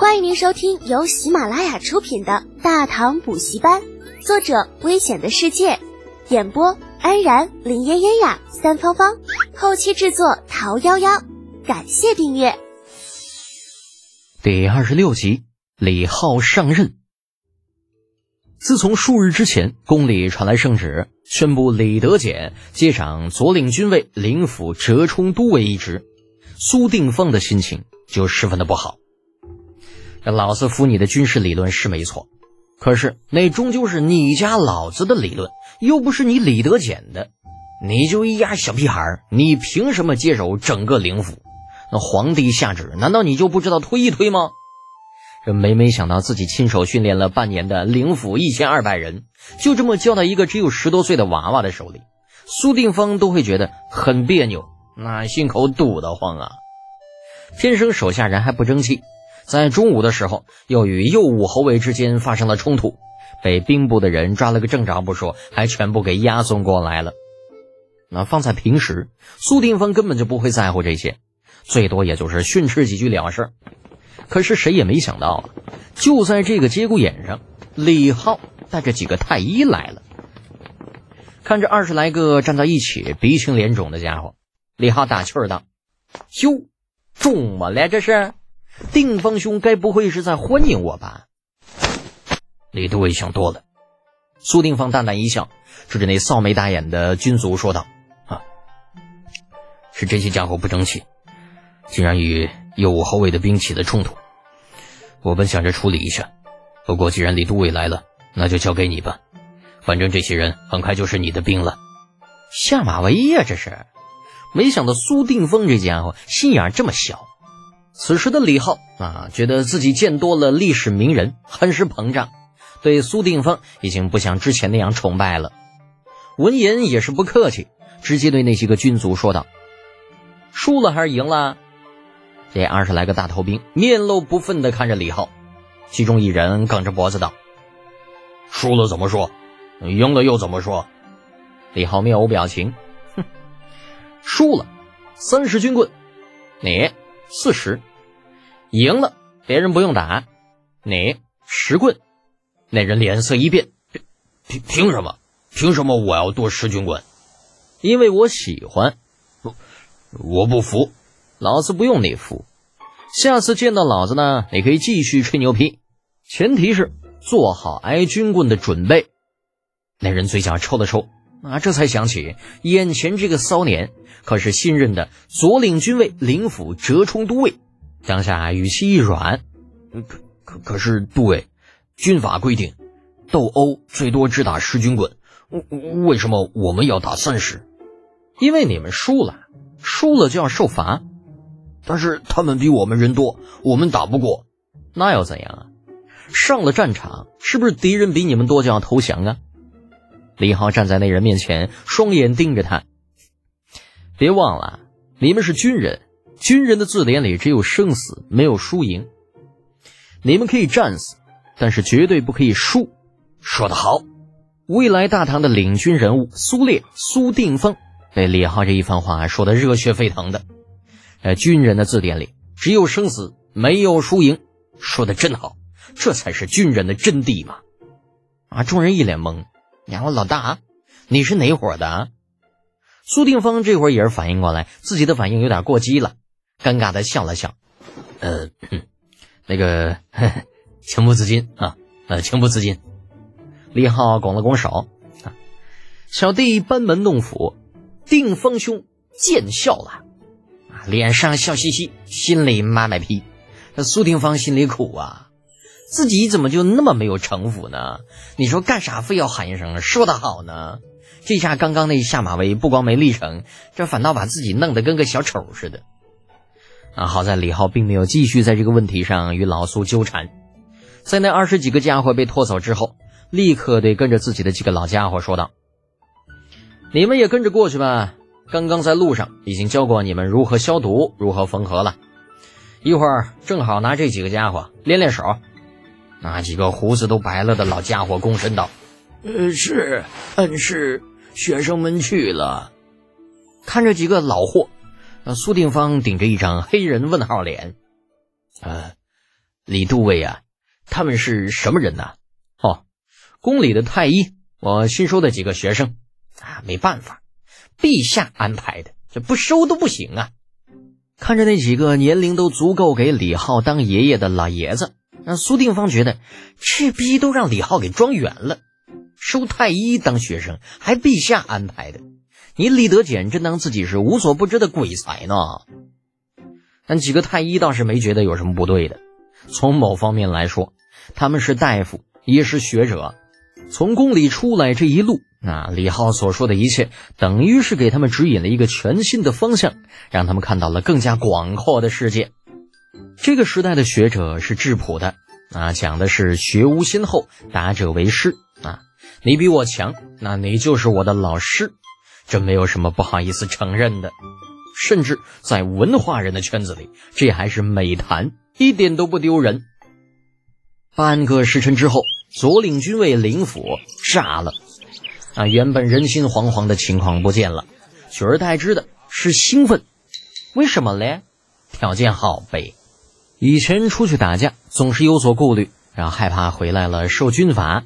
欢迎您收听由喜马拉雅出品的《大唐补习班》，作者：危险的世界，演播：安然、林嫣嫣呀、三芳芳，后期制作：桃夭夭。感谢订阅。第二十六集，李浩上任。自从数日之前，宫里传来圣旨，宣布李德简接掌左领军卫灵府折冲都尉一职，苏定方的心情就十分的不好。这老子服你的军事理论是没错，可是那终究是你家老子的理论，又不是你李德简的。你就一丫小屁孩，你凭什么接手整个灵府？那皇帝下旨，难道你就不知道推一推吗？这每每想到自己亲手训练了半年的灵府一千二百人，就这么交到一个只有十多岁的娃娃的手里，苏定方都会觉得很别扭，那心口堵得慌啊！天生手下人还不争气。在中午的时候，又与右武侯卫之间发生了冲突，被兵部的人抓了个正着不说，还全部给押送过来了。那放在平时，苏定方根本就不会在乎这些，最多也就是训斥几句了事。可是谁也没想到啊，就在这个节骨眼上，李浩带着几个太医来了。看着二十来个站在一起、鼻青脸肿的家伙，李浩打趣道：“哟，中么了这是？”定方兄该不会是在欢迎我吧？李都尉想多了。苏定方淡淡一笑，指着那扫眉大眼的军卒说道：“啊，是这些家伙不争气，竟然与右武侯卫的兵起了冲突。我本想着处理一下，不过既然李都尉来了，那就交给你吧。反正这些人很快就是你的兵了。”下马威呀，这是！没想到苏定方这家伙心眼这么小。此时的李浩啊，觉得自己见多了历史名人，很是膨胀，对苏定方已经不像之前那样崇拜了。闻言也是不客气，直接对那些个军卒说道：“输了还是赢了？”这二十来个大头兵面露不忿的看着李浩，其中一人梗着脖子道：“输了怎么说？赢了又怎么说？”李浩面无表情，哼，输了三十军棍，你四十。赢了，别人不用打，你十棍。那人脸色一变，凭凭什么？凭什么我要多十军棍？因为我喜欢。不，我不服。老子不用你服。下次见到老子呢，你可以继续吹牛皮，前提是做好挨军棍的准备。那人嘴角抽了抽，啊，这才想起眼前这个骚年可是新任的左领军卫灵府折冲都尉。当下语气一软，可可可是，杜尉，军法规定，斗殴最多只打十军棍，为什么我们要打三十？因为你们输了，输了就要受罚。但是他们比我们人多，我们打不过，那又怎样啊？上了战场，是不是敌人比你们多就要投降啊？李浩站在那人面前，双眼盯着他。别忘了，你们是军人。军人的字典里只有生死，没有输赢。你们可以战死，但是绝对不可以输。说得好！未来大唐的领军人物苏烈、苏定方被李浩这一番话说的热血沸腾的。在军人的字典里只有生死，没有输赢。说的真好，这才是军人的真谛嘛！啊！众人一脸懵。娘了，老大，你是哪伙的？苏定方这会儿也是反应过来，自己的反应有点过激了。尴尬的笑了笑，呃，那个情不自禁啊，呃，情不自禁。李浩拱了拱手，啊，小弟班门弄斧，定方兄见笑了，啊，脸上笑嘻嘻，心里妈卖批。那苏定方心里苦啊，自己怎么就那么没有城府呢？你说干啥非要喊一声说得好呢？这下刚刚那下马威不光没立成，这反倒把自己弄得跟个小丑似的。啊，好在李浩并没有继续在这个问题上与老苏纠缠，在那二十几个家伙被拖走之后，立刻对跟着自己的几个老家伙说道：“你们也跟着过去吧。刚刚在路上已经教过你们如何消毒、如何缝合了，一会儿正好拿这几个家伙练练手。”那几个胡子都白了的老家伙躬身道：“呃，是，恩师，学生们去了。”看着几个老货。那苏定方顶着一张黑人问号脸，呃，李都尉啊，他们是什么人呢？哦，宫里的太医，我新收的几个学生啊，没办法，陛下安排的，这不收都不行啊。看着那几个年龄都足够给李浩当爷爷的老爷子，那苏定方觉得这逼都让李浩给装远了。收太医当学生，还陛下安排的，你李德俭真当自己是无所不知的鬼才呢？但几个太医倒是没觉得有什么不对的。从某方面来说，他们是大夫，也是学者。从宫里出来这一路，那李浩所说的一切，等于是给他们指引了一个全新的方向，让他们看到了更加广阔的世界。这个时代的学者是质朴的，啊，讲的是学无先后，达者为师啊。你比我强，那你就是我的老师，这没有什么不好意思承认的，甚至在文化人的圈子里，这还是美谈，一点都不丢人。半个时辰之后，左领军卫林府炸了，啊，原本人心惶惶的情况不见了，取而代之的是兴奋。为什么嘞？条件好呗。以前出去打架总是有所顾虑，然后害怕回来了受军法。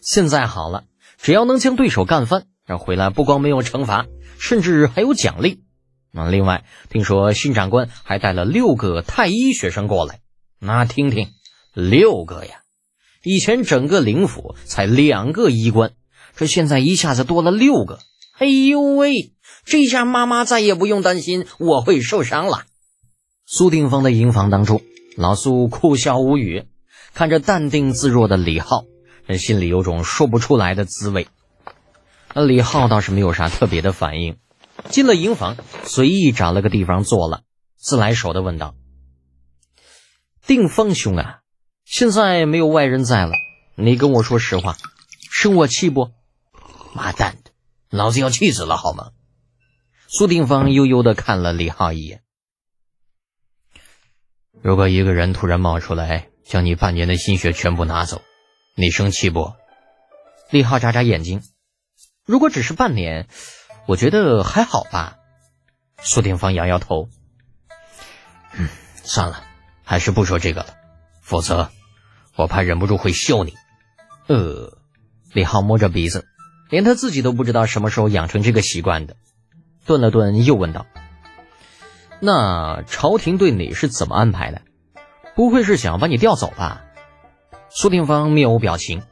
现在好了，只要能将对手干翻，这回来不光没有惩罚，甚至还有奖励。那另外，听说新长官还带了六个太医学生过来，那听听，六个呀！以前整个灵府才两个医官，这现在一下子多了六个。哎呦喂，这下妈妈再也不用担心我会受伤了。苏定方的营房当中，老苏哭笑无语，看着淡定自若的李浩。心里有种说不出来的滋味。那李浩倒是没有啥特别的反应，进了营房，随意找了个地方坐了，自来熟的问道：“定方兄啊，现在没有外人在了，你跟我说实话，生我气不？”“妈蛋的，老子要气死了，好吗？”苏定方悠悠的看了李浩一眼。如果一个人突然冒出来，将你半年的心血全部拿走。你生气不？李浩眨眨眼睛。如果只是半年，我觉得还好吧。苏定方摇摇头。嗯，算了，还是不说这个了，否则我怕忍不住会笑你。呃，李浩摸着鼻子，连他自己都不知道什么时候养成这个习惯的。顿了顿，又问道：“那朝廷对你是怎么安排的？不会是想把你调走吧？”苏定方面无表情，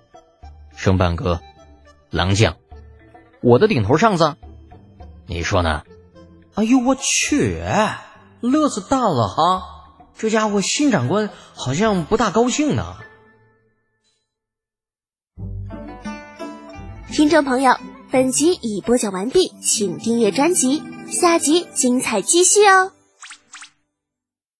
生半哥，狼将，我的顶头上司，你说呢？哎呦我去，乐子大了哈！这家伙新长官好像不大高兴呢。听众朋友，本集已播讲完毕，请订阅专辑，下集精彩继续哦。